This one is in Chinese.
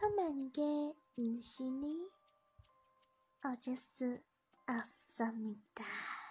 他们给不是你我这是阿萨米达。